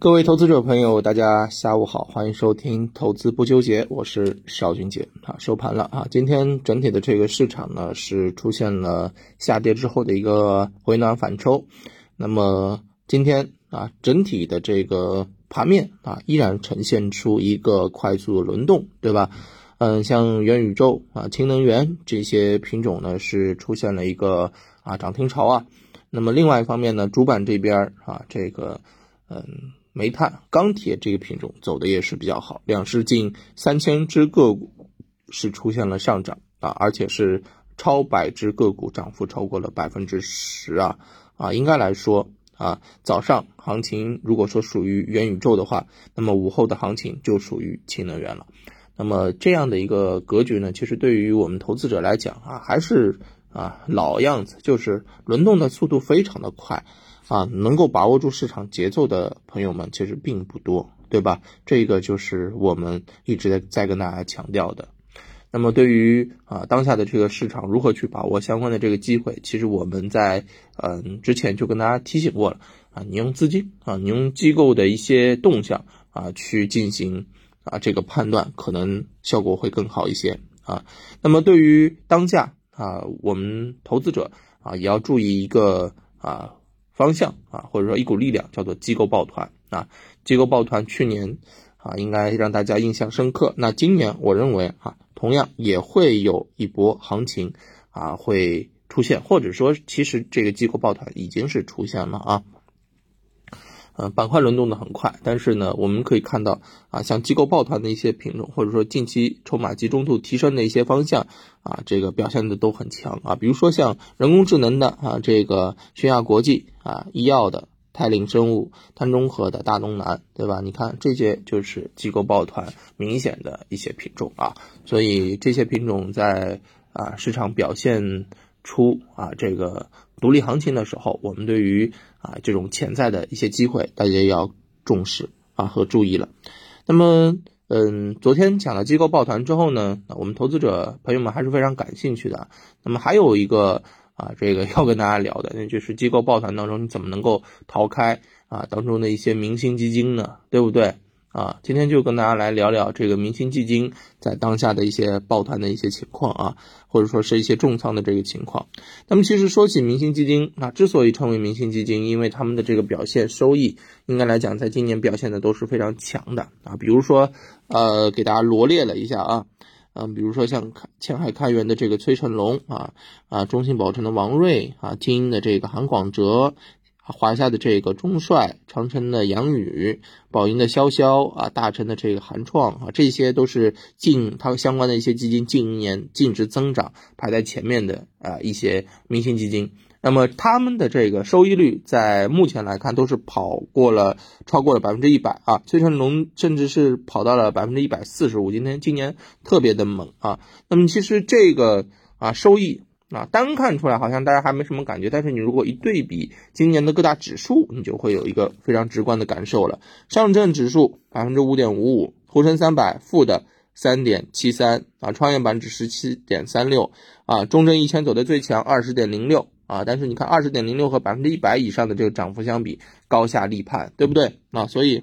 各位投资者朋友，大家下午好，欢迎收听投资不纠结，我是邵军杰啊。收盘了啊，今天整体的这个市场呢是出现了下跌之后的一个回暖反抽，那么今天啊整体的这个盘面啊依然呈现出一个快速的轮动，对吧？嗯，像元宇宙啊、氢能源这些品种呢是出现了一个啊涨停潮啊。那么另外一方面呢，主板这边啊这个嗯。煤炭、钢铁这个品种走的也是比较好，两市近三千只个股是出现了上涨啊，而且是超百只个股涨幅超过了百分之十啊啊，应该来说啊，早上行情如果说属于元宇宙的话，那么午后的行情就属于氢能源了。那么这样的一个格局呢，其实对于我们投资者来讲啊，还是啊老样子，就是轮动的速度非常的快。啊，能够把握住市场节奏的朋友们其实并不多，对吧？这个就是我们一直在在跟大家强调的。那么，对于啊当下的这个市场如何去把握相关的这个机会，其实我们在嗯之前就跟大家提醒过了啊，你用资金啊，你用机构的一些动向啊去进行啊这个判断，可能效果会更好一些啊。那么，对于当下啊，我们投资者啊也要注意一个啊。方向啊，或者说一股力量，叫做机构抱团啊。机构抱团去年啊，应该让大家印象深刻。那今年我认为啊，同样也会有一波行情啊会出现，或者说其实这个机构抱团已经是出现了啊。呃，板块轮动的很快，但是呢，我们可以看到啊，像机构抱团的一些品种，或者说近期筹码集中度提升的一些方向啊，这个表现的都很强啊。比如说像人工智能的啊，这个轩亚国际啊，医药的泰领生物、碳中和的大东南，对吧？你看这些就是机构抱团明显的一些品种啊，所以这些品种在啊市场表现出啊这个。独立行情的时候，我们对于啊这种潜在的一些机会，大家要重视啊和注意了。那么，嗯，昨天讲了机构抱团之后呢，我们投资者朋友们还是非常感兴趣的。那么还有一个啊，这个要跟大家聊的，那就是机构抱团当中，你怎么能够逃开啊当中的一些明星基金呢？对不对？啊，今天就跟大家来聊聊这个明星基金在当下的一些抱团的一些情况啊，或者说是一些重仓的这个情况。那么其实说起明星基金，那之所以称为明星基金，因为他们的这个表现收益，应该来讲在今年表现的都是非常强的啊。比如说，呃，给大家罗列了一下啊，嗯，比如说像前海开源的这个崔成龙啊，啊，中信保诚的王瑞啊，精英的这个韩广哲。华夏的这个中帅，长城的杨宇，宝盈的潇潇啊，大成的这个韩创啊，这些都是近它相关的一些基金近一年净值增长排在前面的啊一些明星基金。那么他们的这个收益率在目前来看都是跑过了超过了百分之一百啊，崔成龙甚至是跑到了百分之一百四十五，今天今年特别的猛啊。那么其实这个啊收益。啊，单看出来好像大家还没什么感觉，但是你如果一对比今年的各大指数，你就会有一个非常直观的感受了。上证指数百分之五点五五，沪深三百负的三点七三啊，创业板指十七点三六啊，中证一千走的最强二十点零六啊，但是你看二十点零六和百分之一百以上的这个涨幅相比，高下立判，对不对啊？所以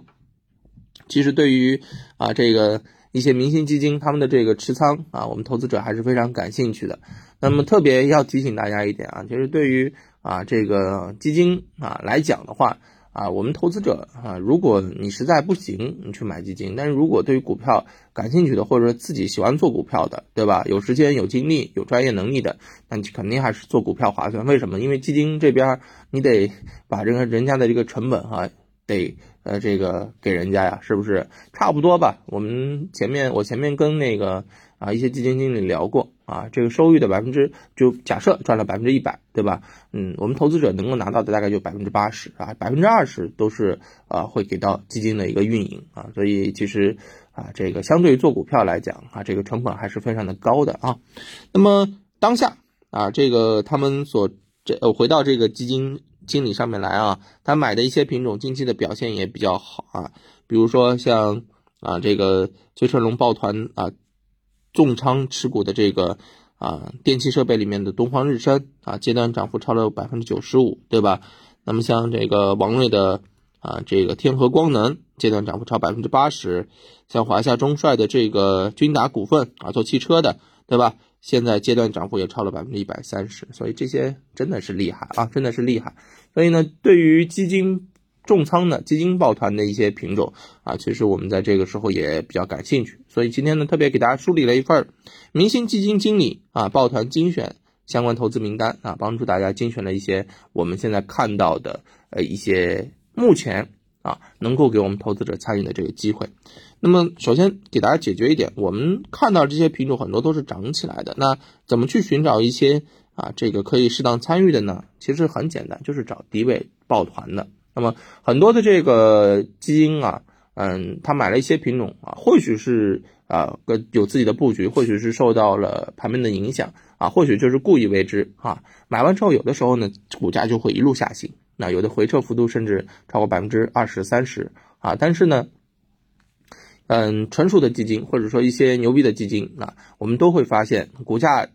其实对于啊这个一些明星基金他们的这个持仓啊，我们投资者还是非常感兴趣的。那么特别要提醒大家一点啊，就是对于啊这个基金啊来讲的话啊，我们投资者啊，如果你实在不行，你去买基金；但是如果对于股票感兴趣的，或者说自己喜欢做股票的，对吧？有时间、有精力、有专业能力的，那你肯定还是做股票划算。为什么？因为基金这边你得把这个人家的这个成本哈，得呃这个给人家呀，是不是？差不多吧。我们前面我前面跟那个。啊，一些基金经理聊过啊，这个收益的百分之就假设赚了百分之一百，对吧？嗯，我们投资者能够拿到的大概就百分之八十啊，百分之二十都是啊会给到基金的一个运营啊，所以其实啊这个相对于做股票来讲啊，这个成本还是非常的高的啊。那么当下啊，这个他们所这呃回到这个基金经理上面来啊，他买的一些品种近期的表现也比较好啊，比如说像啊这个崔成龙抱团啊。重仓持股的这个啊，电气设备里面的东方日升啊，阶段涨幅超了百分之九十五，对吧？那么像这个王瑞的啊，这个天合光能阶段涨幅超百分之八十，像华夏中帅的这个君达股份啊，做汽车的，对吧？现在阶段涨幅也超了百分之一百三十，所以这些真的是厉害啊，真的是厉害。所以呢，对于基金重仓的基金抱团的一些品种啊，其实我们在这个时候也比较感兴趣。所以今天呢，特别给大家梳理了一份明星基金经理啊抱团精选相关投资名单啊，帮助大家精选了一些我们现在看到的呃一些。目前啊，能够给我们投资者参与的这个机会。那么，首先给大家解决一点，我们看到这些品种很多都是涨起来的。那怎么去寻找一些啊，这个可以适当参与的呢？其实很简单，就是找低位抱团的。那么很多的这个基金啊，嗯，他买了一些品种啊，或许是啊有自己的布局，或许是受到了盘面的影响啊，或许就是故意为之啊。买完之后，有的时候呢，股价就会一路下行。那有的回撤幅度甚至超过百分之二十三十啊，但是呢，嗯，成熟的基金或者说一些牛逼的基金啊，我们都会发现股价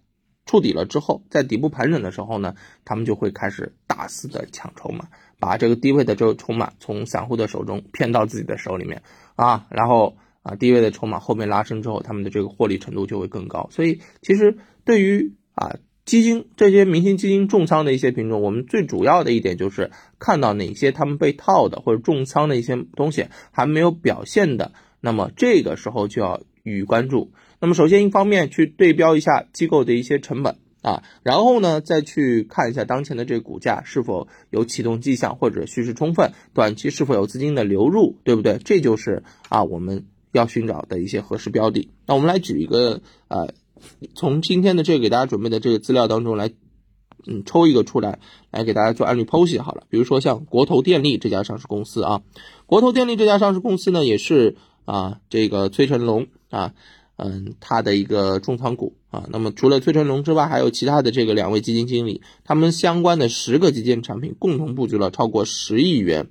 触底了之后，在底部盘整的时候呢，他们就会开始大肆的抢筹码，把这个低位的这个筹码从散户的手中骗到自己的手里面啊，然后啊，低位的筹码后面拉升之后，他们的这个获利程度就会更高。所以其实对于啊。基金这些明星基金重仓的一些品种，我们最主要的一点就是看到哪些他们被套的或者重仓的一些东西还没有表现的，那么这个时候就要予以关注。那么首先一方面去对标一下机构的一些成本啊，然后呢再去看一下当前的这个股价是否有启动迹象或者蓄势充分，短期是否有资金的流入，对不对？这就是啊我们要寻找的一些合适标的。那我们来举一个呃。从今天的这个给大家准备的这个资料当中来，嗯，抽一个出来，来给大家做案例剖析好了。比如说像国投电力这家上市公司啊，国投电力这家上市公司呢，也是啊，这个崔成龙啊，嗯，他的一个重仓股啊。那么除了崔成龙之外，还有其他的这个两位基金经理，他们相关的十个基金产品共同布局了超过十亿元。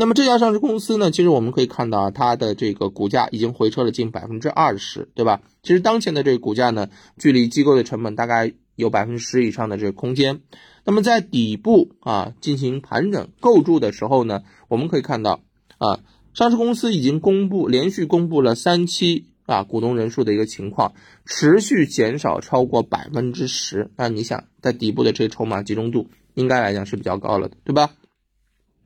那么这家上市公司呢，其实我们可以看到啊它的这个股价已经回撤了近百分之二十，对吧？其实当前的这个股价呢，距离机构的成本大概有百分之十以上的这个空间。那么在底部啊进行盘整构筑的时候呢，我们可以看到啊，上市公司已经公布连续公布了三期啊股东人数的一个情况，持续减少超过百分之十。那你想，在底部的这个筹码集中度应该来讲是比较高了的，对吧？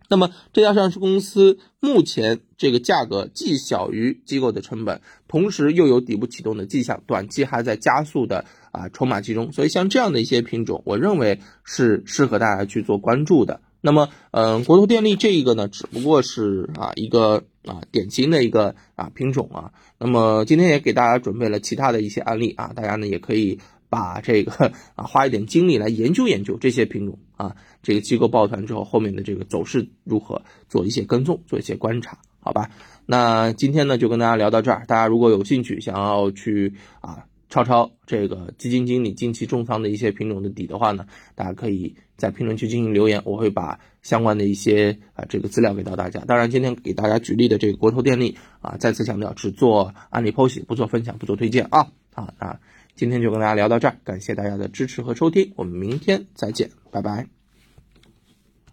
那么这家上市公司目前这个价格既小于机构的成本，同时又有底部启动的迹象，短期还在加速的啊筹码集中，所以像这样的一些品种，我认为是适合大家去做关注的。那么，嗯，国投电力这一个呢，只不过是啊一个啊典型的一个啊品种啊。那么今天也给大家准备了其他的一些案例啊，大家呢也可以。把这个啊花一点精力来研究研究这些品种啊，这个机构抱团之后后面的这个走势如何，做一些跟踪，做一些观察，好吧？那今天呢就跟大家聊到这儿，大家如果有兴趣想要去啊抄抄这个基金经理近期重仓的一些品种的底的话呢，大家可以在评论区进行留言，我会把相关的一些啊这个资料给到大家。当然今天给大家举例的这个国投电力啊，再次强调只做案例剖析，不做分享，不做推荐啊啊啊。今天就跟大家聊到这儿，感谢大家的支持和收听，我们明天再见，拜拜。